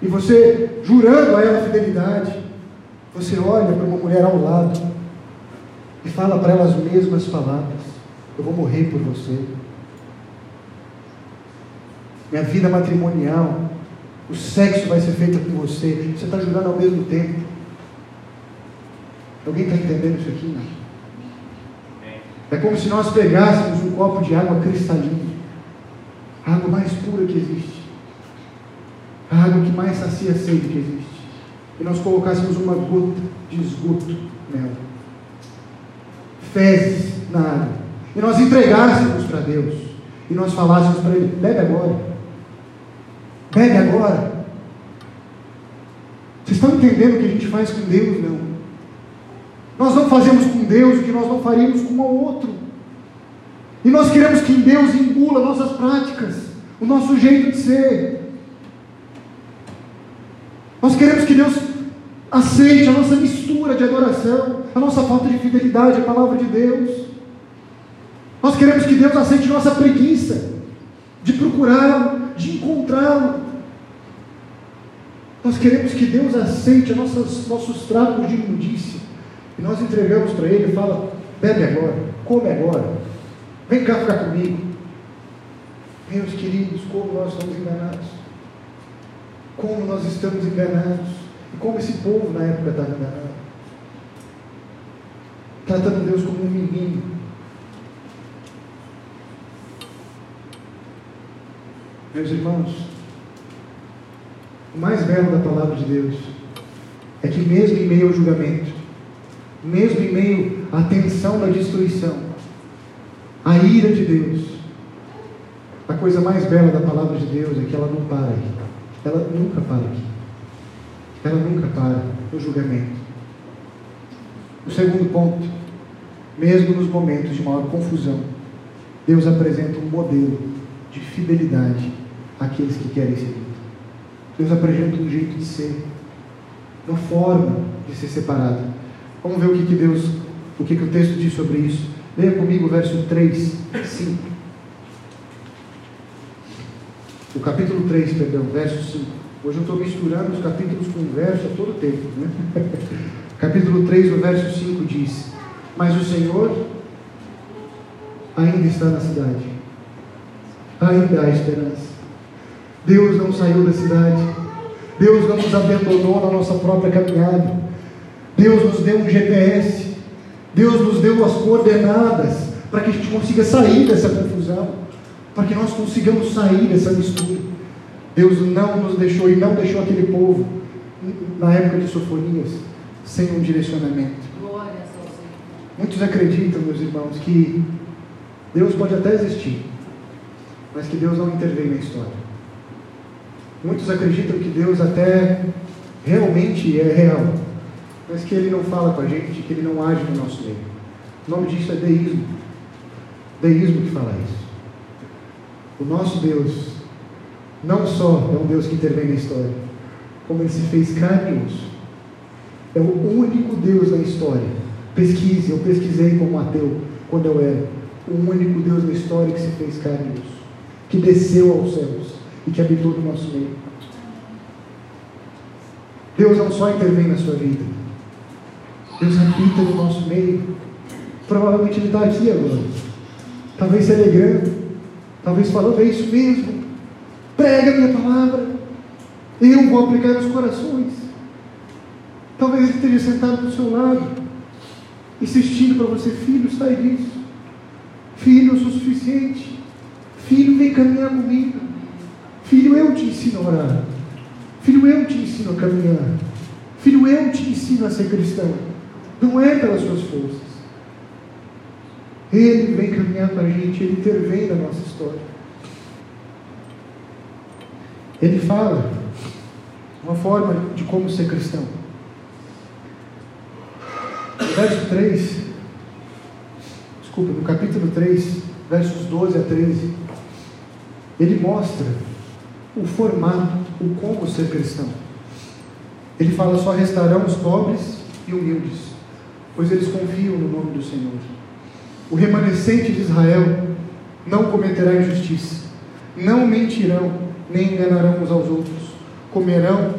e você jurando a ela fidelidade, você olha para uma mulher ao lado e fala para ela as mesmas palavras: Eu vou morrer por você. Minha vida matrimonial, o sexo vai ser feito com você. Você está jurando ao mesmo tempo. Alguém está entendendo isso aqui? Não? É como se nós pegássemos um copo de água cristalina, água mais pura que existe, a água que mais sacia a sede que existe, e nós colocássemos uma gota de esgoto nela, fezes na água, e nós entregássemos para Deus, e nós falássemos para Ele: bebe agora, bebe agora. Vocês estão entendendo o que a gente faz com Deus? Não. Nós não fazemos com Deus o que nós não faríamos com o outro. E nós queremos que Deus engula nossas práticas, o nosso jeito de ser. Nós queremos que Deus aceite a nossa mistura de adoração, a nossa falta de fidelidade à palavra de Deus. Nós queremos que Deus aceite nossa preguiça de procurá-lo, de encontrá-lo. Nós queremos que Deus aceite nossos, nossos trapos de imundícia e nós entregamos para ele e fala, bebe agora, come agora, vem cá ficar comigo. Meus queridos, como nós estamos enganados. Como nós estamos enganados. E como esse povo na época estava enganado. Tratando Deus como um menino. Meus irmãos, o mais belo da palavra de Deus é que mesmo em meio ao julgamento, mesmo em meio à tensão da destruição, a ira de Deus, a coisa mais bela da palavra de Deus é que ela não para aqui. Ela nunca para aqui. Ela nunca para no julgamento. O segundo ponto, mesmo nos momentos de maior confusão, Deus apresenta um modelo de fidelidade àqueles que querem seguir. Deus apresenta um jeito de ser, uma forma de ser separado. Vamos ver o que, que Deus, o que, que o texto diz sobre isso. Leia comigo o verso 3, 5. O capítulo 3, perdão, verso 5. Hoje eu estou misturando os capítulos com o verso a todo tempo. Né? capítulo 3, no verso 5 diz: Mas o Senhor ainda está na cidade. Ainda há esperança. Deus não saiu da cidade. Deus não nos abandonou na nossa própria caminhada. Deus nos deu um GPS, Deus nos deu as coordenadas para que a gente consiga sair dessa confusão, para que nós consigamos sair dessa mistura. Deus não nos deixou e não deixou aquele povo na época de Sofonias sem um direcionamento. Muitos acreditam, meus irmãos, que Deus pode até existir, mas que Deus não intervém na história. Muitos acreditam que Deus até realmente é real, mas que ele não fala com a gente, que ele não age no nosso meio. O nome disso é deísmo. Deísmo que fala isso. O nosso Deus não só é um Deus que intervém na história, como ele se fez carne e osso. É o único Deus na história. Pesquise, eu pesquisei como ateu quando eu era. O único Deus na história que se fez carne e osso, que desceu aos céus e que habitou no nosso meio. Deus não só intervém na sua vida, Deus habita no nosso meio. Provavelmente Ele está aqui agora. Talvez se alegrando. Talvez falando, é isso mesmo. Prega a minha palavra. Eu vou aplicar nos corações. Talvez Ele esteja sentado do seu lado. Insistindo para você, filho, sai disso. Filho, eu sou suficiente. Filho, vem caminhar comigo. Filho, eu te ensino a orar. Filho, eu te ensino a caminhar. Filho, eu te ensino a ser cristão. Não é pelas suas forças. Ele vem caminhar com a gente, ele intervém na nossa história. Ele fala uma forma de como ser cristão. Verso 3, desculpa, no capítulo 3, versos 12 a 13, ele mostra o formato, o como ser cristão. Ele fala: só restarão os pobres e humildes pois eles confiam no nome do Senhor. O remanescente de Israel não cometerá injustiça, não mentirão, nem enganarão uns aos outros. comerão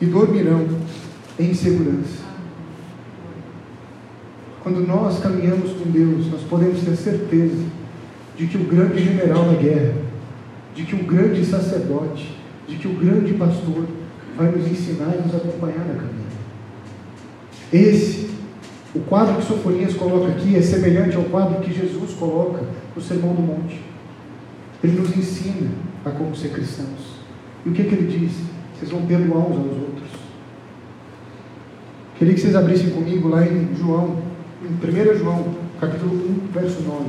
e dormirão em segurança. Quando nós caminhamos com Deus, nós podemos ter certeza de que o grande general da guerra, de que o grande sacerdote, de que o grande pastor vai nos ensinar e nos acompanhar na caminhada. Esse, o quadro que Sofonias coloca aqui, é semelhante ao quadro que Jesus coloca no Sermão do Monte. Ele nos ensina a como ser cristãos. E o que, que ele diz? Vocês vão perdoar uns aos outros. Queria que vocês abrissem comigo lá em João, em 1 João, capítulo 1, verso 9.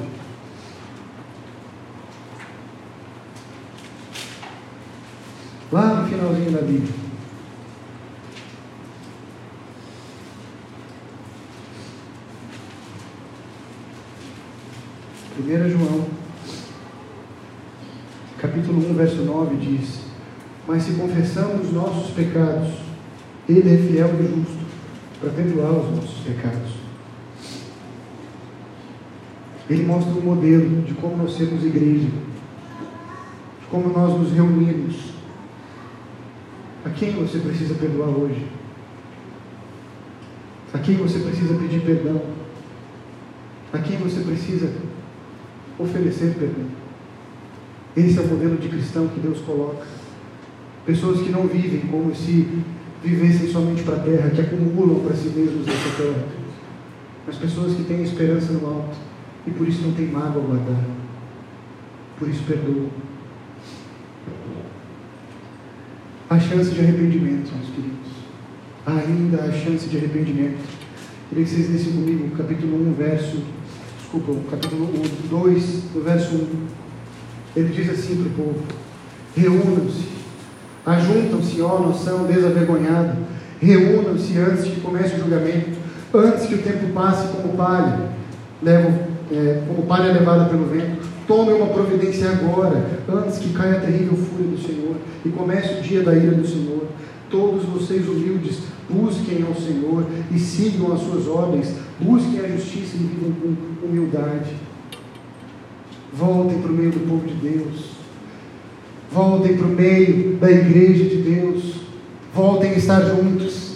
Lá no finalzinho da Bíblia. 1 João, capítulo 1, verso 9 diz: Mas se confessamos nossos pecados, Ele é fiel e justo para perdoar os nossos pecados. Ele mostra um modelo de como nós sermos igreja, de como nós nos reunimos. A quem você precisa perdoar hoje? A quem você precisa pedir perdão? A quem você precisa oferecer perdão. Esse é o modelo de cristão que Deus coloca. Pessoas que não vivem como se vivessem somente para a terra, que acumulam para si mesmos essa terra. Mas pessoas que têm esperança no alto e por isso não têm mágoa a guardar. Por isso perdoam. Há chance de arrependimento, meus queridos. Ainda há chance de arrependimento. Queria que vocês lessem comigo capítulo 1, verso desculpa, o capítulo 2, do verso 1. Ele diz assim para o povo: reúnam-se, ajuntam-se, ó nação desavergonhada, reúnam-se antes que comece o julgamento, antes que o tempo passe como palha, levam, é, como palha levada pelo vento. Tomem uma providência agora, antes que caia a terrível fúria do Senhor e comece o dia da ira do Senhor. Todos vocês humildes, busquem ao Senhor e sigam as suas ordens, busquem a justiça e vivam com humildade. Voltem para o meio do povo de Deus, voltem para o meio da igreja de Deus, voltem a estar juntos.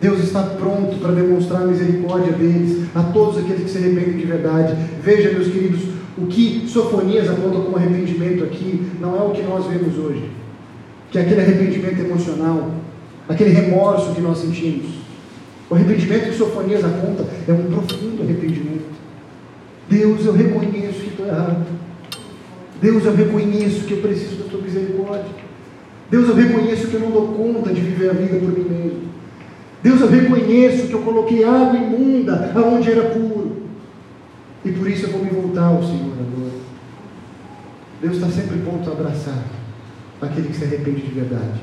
Deus está pronto para demonstrar a misericórdia deles a todos aqueles que se arrependem de verdade. Veja, meus queridos, o que Sofonias aponta como arrependimento aqui não é o que nós vemos hoje que é aquele arrependimento emocional, aquele remorso que nós sentimos. O arrependimento que Sofonias aponta é um profundo arrependimento. Deus, eu reconheço que estou errado. Deus, eu reconheço que eu preciso da tua misericórdia. Deus, eu reconheço que eu não dou conta de viver a vida por mim mesmo. Deus, eu reconheço que eu coloquei água imunda aonde era puro. E por isso eu vou me voltar ao Senhor agora. Deus está sempre pronto a abraçar aquele que se arrepende de verdade.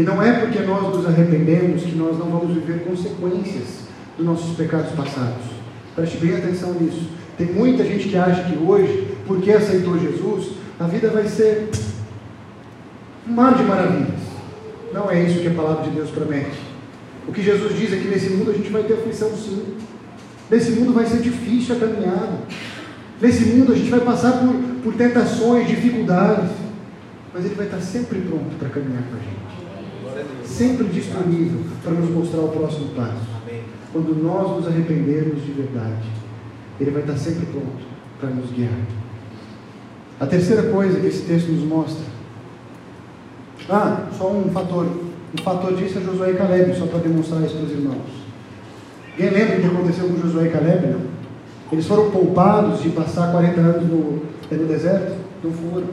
E não é porque nós nos arrependemos que nós não vamos viver consequências dos nossos pecados passados. Preste bem atenção nisso. Tem muita gente que acha que hoje, porque aceitou Jesus, a vida vai ser um mar de maravilhas. Não é isso que a palavra de Deus promete. O que Jesus diz é que nesse mundo a gente vai ter aflição sim. Nesse mundo vai ser difícil a caminhada. Nesse mundo a gente vai passar por, por tentações, dificuldades mas Ele vai estar sempre pronto para caminhar com a gente. Sempre disponível para nos mostrar o próximo passo. Quando nós nos arrependermos de verdade, Ele vai estar sempre pronto para nos guiar. A terceira coisa que esse texto nos mostra. Ah, só um fator. Um fator disso é Josué e Caleb, só para demonstrar isso para os irmãos. Alguém lembra o que aconteceu com Josué e Caleb? Não? Eles foram poupados de passar 40 anos no, no deserto? Não foram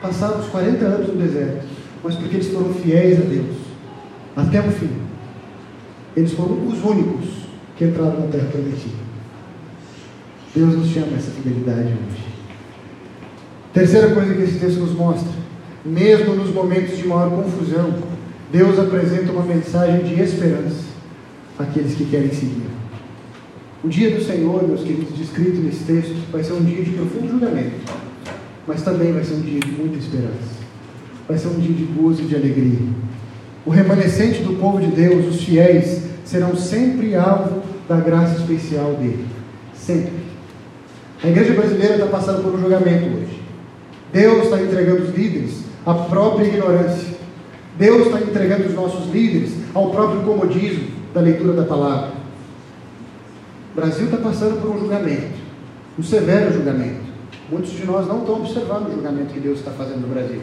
passaram os 40 anos no deserto, mas porque eles foram fiéis a Deus, até o fim. Eles foram os únicos que entraram na terra prometida. Deus nos chama essa fidelidade hoje. Terceira coisa que esse texto nos mostra: mesmo nos momentos de maior confusão, Deus apresenta uma mensagem de esperança àqueles que querem seguir. O dia do Senhor, meus queridos, descrito nesse texto, vai ser um dia de profundo julgamento mas também vai ser um dia de muita esperança. Vai ser um dia de gozo e de alegria. O remanescente do povo de Deus, os fiéis, serão sempre alvo da graça especial dele. Sempre. A igreja brasileira está passando por um julgamento hoje. Deus está entregando os líderes à própria ignorância. Deus está entregando os nossos líderes ao próprio comodismo da leitura da palavra. O Brasil está passando por um julgamento, um severo julgamento. Muitos de nós não estão observando o julgamento que Deus está fazendo no Brasil.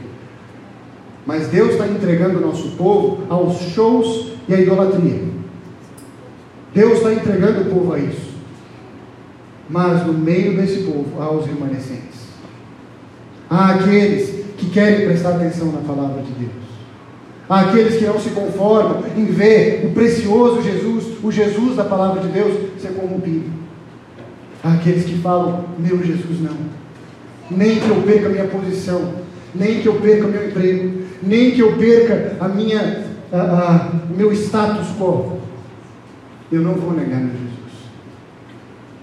Mas Deus está entregando o nosso povo aos shows e à idolatria. Deus está entregando o povo a isso. Mas no meio desse povo há os remanescentes. Há aqueles que querem prestar atenção na palavra de Deus. Há aqueles que não se conformam em ver o precioso Jesus, o Jesus da palavra de Deus, ser corrompido. Há aqueles que falam: Meu Jesus, não. Nem que eu perca a minha posição, nem que eu perca meu emprego, nem que eu perca a minha, a, a, meu status quo. Eu não vou negar meu Jesus.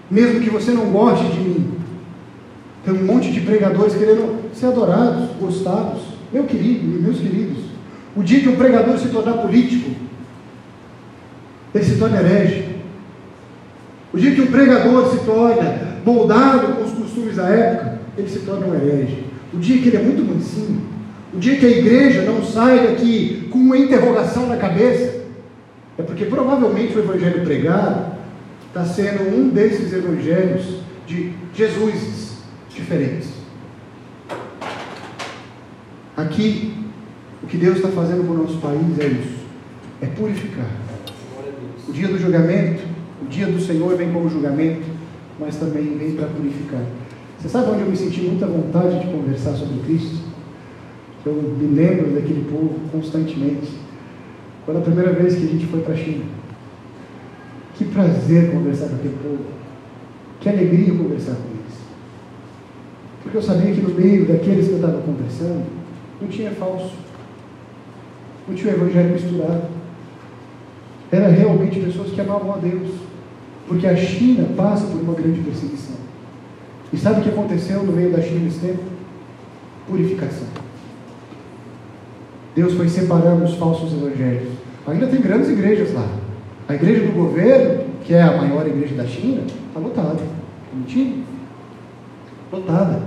Mesmo que você não goste de mim, tem um monte de pregadores querendo ser adorados, gostados. Meu querido, meus queridos, o dia que um pregador se tornar político, ele se torna herege. O dia que um pregador se torna moldado com os costumes da época, ele se torna um herege. O dia que ele é muito mansinho, o dia que a igreja não sai daqui com uma interrogação na cabeça, é porque provavelmente o evangelho pregado está sendo um desses evangelhos de Jesus diferentes. Aqui, o que Deus está fazendo com o nosso país é isso: é purificar. O dia do julgamento, o dia do Senhor vem como julgamento, mas também vem para purificar. Você sabe onde eu me senti muita vontade de conversar sobre Cristo? Eu me lembro daquele povo constantemente. Quando a primeira vez que a gente foi para a China. Que prazer conversar com aquele povo. Que alegria conversar com eles. Porque eu sabia que no meio daqueles que eu estava conversando, não tinha falso. Não tinha o evangelho misturado. Era realmente pessoas que amavam a Deus. Porque a China passa por uma grande perseguição. E sabe o que aconteceu no meio da China nesse tempo? Purificação. Deus foi separando os falsos evangelhos. Ainda tem grandes igrejas lá. A igreja do governo, que é a maior igreja da China, está lotada. Mentira? Lotada.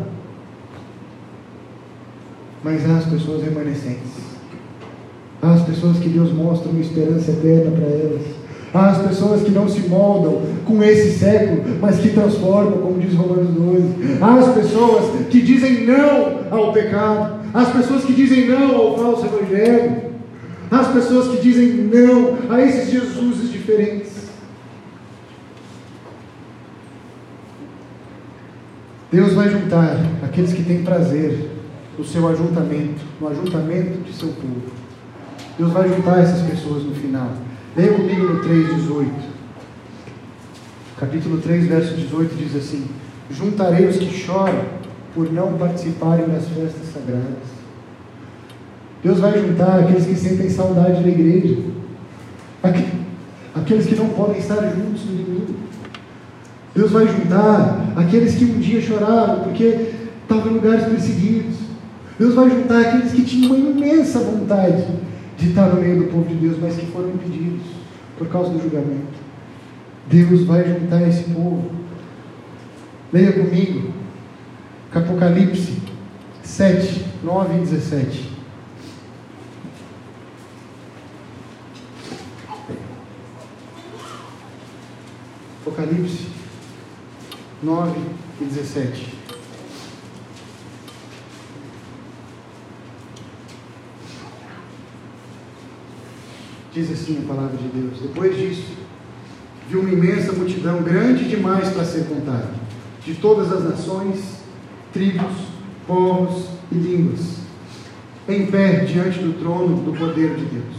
Mas há as pessoas remanescentes. Há as pessoas que Deus mostra uma esperança eterna para elas. As pessoas que não se moldam com esse século, mas que transformam, como diz Romanos 12. Há as pessoas que dizem não ao pecado. As pessoas que dizem não ao falso evangelho. As pessoas que dizem não a esses Jesuses diferentes. Deus vai juntar aqueles que têm prazer no seu ajuntamento, no ajuntamento de seu povo. Deus vai juntar essas pessoas no final. Leia comigo no 3,18. Capítulo 3, verso 18 diz assim: Juntarei os que choram por não participarem das festas sagradas. Deus vai juntar aqueles que sentem saudade da igreja, aqueles que não podem estar juntos no domingo. Deus vai juntar aqueles que um dia choraram porque estavam em lugares perseguidos. Deus vai juntar aqueles que tinham uma imensa vontade de estar no meio do povo de Deus, mas que foram impedidos por causa do julgamento. Deus vai juntar esse povo. Leia comigo, Apocalipse 7, 9 e 17. Apocalipse 9 e 17. Diz assim a palavra de Deus. Depois disso, viu uma imensa multidão, grande demais para ser contada, de todas as nações, tribos, povos e línguas, em pé diante do trono do poder de Deus.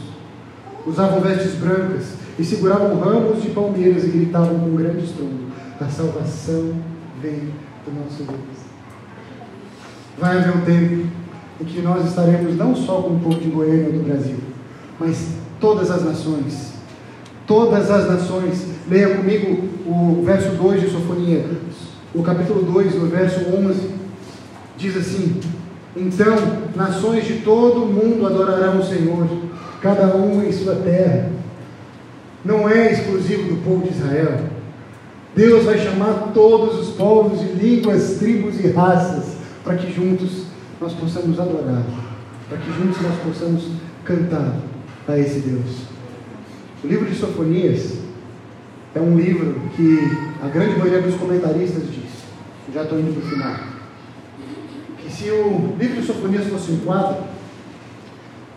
Usavam vestes brancas e seguravam ramos de palmeiras e gritavam com grande estrondo: A salvação vem do nosso Deus. Vai haver um tempo em que nós estaremos não só com o povo de Goiânia ou do Brasil, mas todas as nações. Todas as nações. Leia comigo o verso 2 de Sofonia, o capítulo 2, no verso 11. Diz assim: Então, nações de todo o mundo adorarão o Senhor, cada um em sua terra. Não é exclusivo do povo de Israel. Deus vai chamar todos os povos de línguas, tribos e raças para que juntos nós possamos adorar, para que juntos nós possamos cantar a esse Deus. O livro de Sofonias é um livro que a grande maioria dos comentaristas diz, já estou indo para o final, que se o livro de Sofonias fosse um quadro,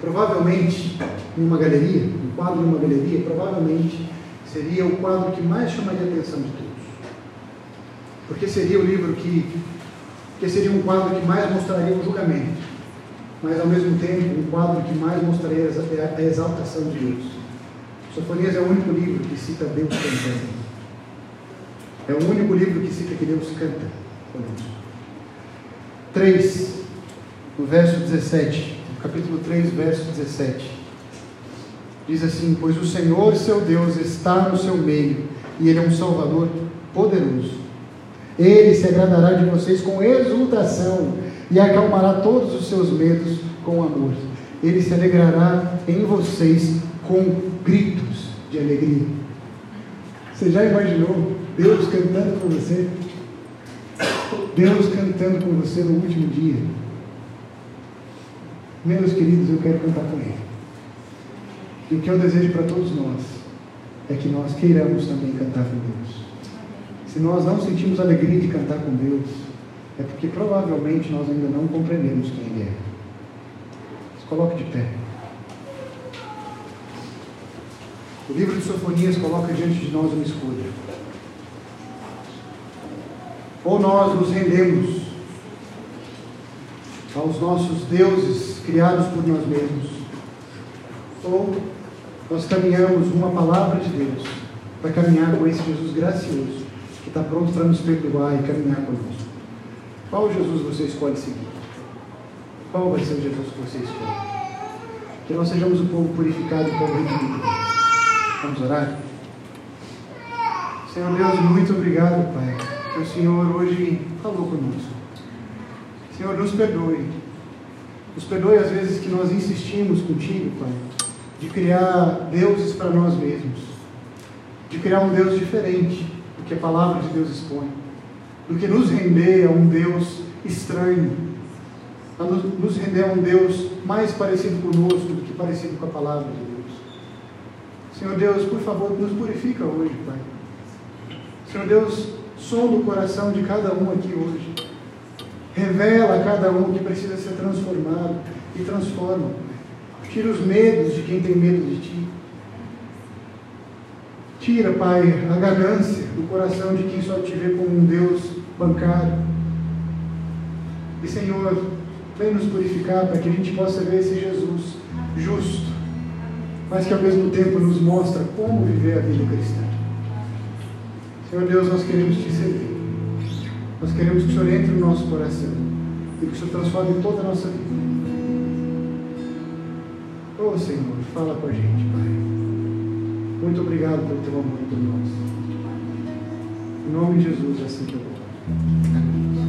provavelmente em uma galeria, um quadro em uma galeria, provavelmente seria o quadro que mais chamaria a atenção de todos. Porque seria o livro que, que seria um quadro que mais mostraria o julgamento, mas ao mesmo tempo um quadro que mais mostraria a exaltação de Deus. Sofonias é o único livro que cita Deus cantando. É o único livro que cita que Deus canta conosco. 3, no verso 17, capítulo 3, verso 17. Diz assim: Pois o Senhor seu Deus está no seu meio, e Ele é um Salvador poderoso. Ele se agradará de vocês com exultação e acalmará todos os seus medos com amor. Ele se alegrará em vocês com gritos de alegria. Você já imaginou Deus cantando com você? Deus cantando com você no último dia. Meus queridos, eu quero cantar com Ele. E o que eu desejo para todos nós é que nós queiramos também cantar com Deus. Se nós não sentimos alegria de cantar com Deus, é porque provavelmente nós ainda não compreendemos quem Ele é. Se coloque de pé. O livro de Sofonias coloca diante de nós uma escolha. Ou nós nos rendemos aos nossos deuses criados por nós mesmos, ou nós caminhamos uma palavra de Deus para caminhar com esse Jesus gracioso que está pronto para nos perdoar e caminhar conosco. Qual Jesus você escolhe seguir? Qual vai ser o Jesus que você escolhe? Que nós sejamos um povo purificado e povo redimido. Vamos orar? Senhor Deus, muito obrigado, Pai, que o Senhor hoje falou conosco. Senhor, nos perdoe. Nos perdoe às vezes que nós insistimos contigo, Pai, de criar deuses para nós mesmos, de criar um Deus diferente do que a palavra de Deus expõe do que nos render a um Deus estranho, a nos render a um Deus mais parecido conosco do que parecido com a palavra de Deus. Senhor Deus, por favor, nos purifica hoje, Pai. Senhor Deus, sonda o coração de cada um aqui hoje. Revela a cada um que precisa ser transformado e transforma. Tira os medos de quem tem medo de Ti. Tira, Pai, a ganância do coração de quem só te vê como um Deus bancário. E, Senhor, vem nos purificar para que a gente possa ver esse Jesus justo, mas que ao mesmo tempo nos mostra como viver a vida cristã. Senhor Deus, nós queremos te servir. Nós queremos que o Senhor entre no nosso coração e que o Senhor transforme toda a nossa vida. Oh Senhor, fala com a gente, Pai. Muito obrigado pelo teu amor por nós. Em nome de Jesus, é assim que eu vou. Mm -hmm.